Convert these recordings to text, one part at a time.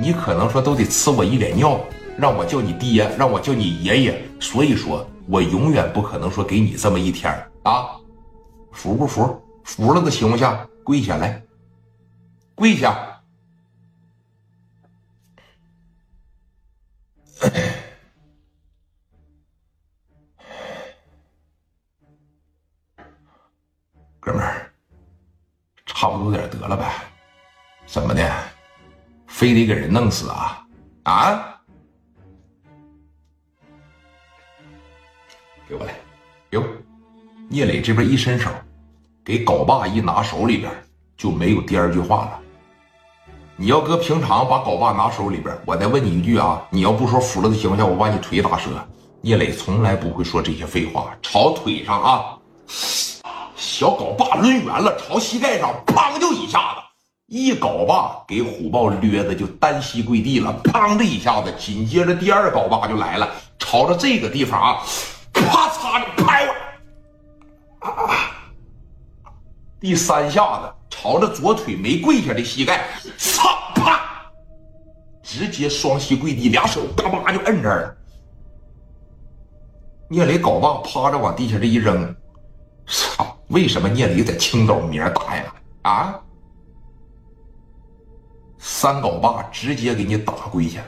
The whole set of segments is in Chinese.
你可能说都得呲我一脸尿，让我叫你爹，让我叫你爷爷。所以说我永远不可能说给你这么一天啊！服不服？服了的情况下跪下来，跪下。哥们儿，差不多点得了呗？怎么的？非得给人弄死啊？啊！给我来！哟，聂磊这边一伸手，给镐把一拿手里边，就没有第二句话了。你要搁平常把镐把拿手里边，我再问你一句啊，你要不说服了的情况下，我把你腿打折。聂磊从来不会说这些废话，朝腿上啊。小镐把抡圆了，朝膝盖上砰就一下子，一镐把给虎豹掠的就单膝跪地了，砰的一下子，紧接着第二镐把就来了，朝着这个地方啊，啪嚓的拍我，啊，第三下子朝着左腿没跪下的膝盖，操啪，直接双膝跪地，俩手嘎巴就摁这儿了。聂磊镐把趴着往地下这一扔，操！为什么聂磊在青岛名大呀？啊！三镐把直接给你打跪下，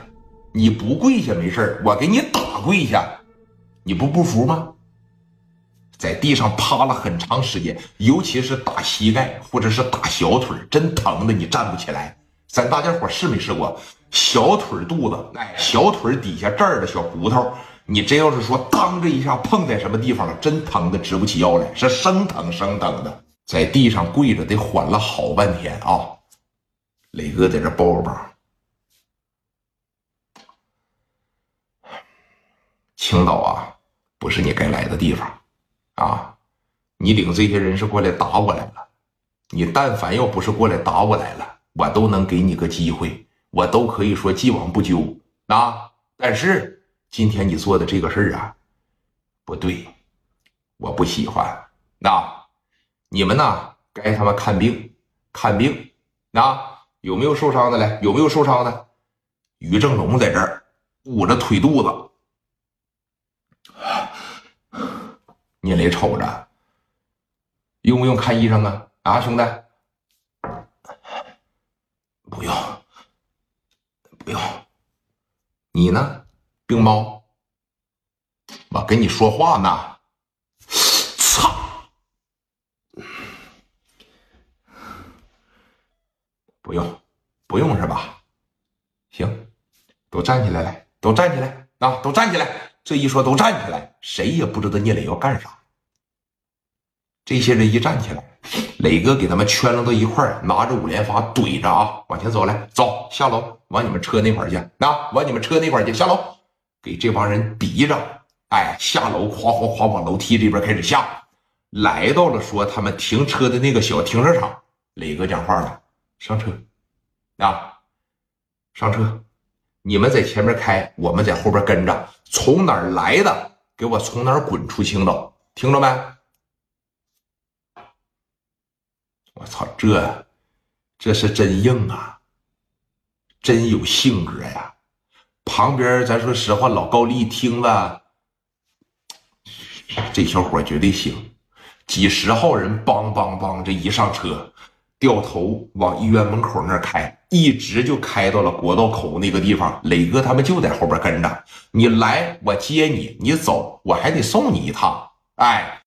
你不跪下没事我给你打跪下，你不不服吗？在地上趴了很长时间，尤其是打膝盖或者是打小腿，真疼的你站不起来。咱大家伙试没试过？小腿肚子，哎，小腿底下这儿的小骨头。你真要是说当这一下碰在什么地方了，真疼的直不起腰来，是生疼生疼的，在地上跪着得缓了好半天啊！磊哥在这抱抱。青岛啊，不是你该来的地方啊！你领这些人是过来打我来了，你但凡要不是过来打我来了，我都能给你个机会，我都可以说既往不咎啊！但是。今天你做的这个事儿啊，不对，我不喜欢。那你们呢？该他妈看病，看病。那有没有受伤的来？有没有受伤的？于正龙在这儿捂着腿肚子。聂磊瞅着，用不用看医生啊？啊，兄弟，不用，不用。你呢？病猫，我跟你说话呢。不用，不用是吧？行，都站起来，来，都站起来啊！都站起来！这一说都站起来，谁也不知道聂磊要干啥。这些人一站起来，磊哥给他们圈了到一块拿着五连发怼着啊，往前走来，走下楼，往你们车那块去，啊，往你们车那块去，下楼。给这帮人逼着，哎，下楼，哗哗哗往楼梯这边开始下，来到了说他们停车的那个小停车场。磊哥讲话了：“上车，啊，上车，你们在前面开，我们在后边跟着。从哪儿来的，给我从哪儿滚出青岛，听着没？我操，这这是真硬啊，真有性格呀。”旁边，咱说实话，老高丽听了，这小伙绝对行。几十号人，梆梆梆，这一上车，掉头往医院门口那开，一直就开到了国道口那个地方。磊哥他们就在后边跟着，你来我接你，你走我还得送你一趟。哎，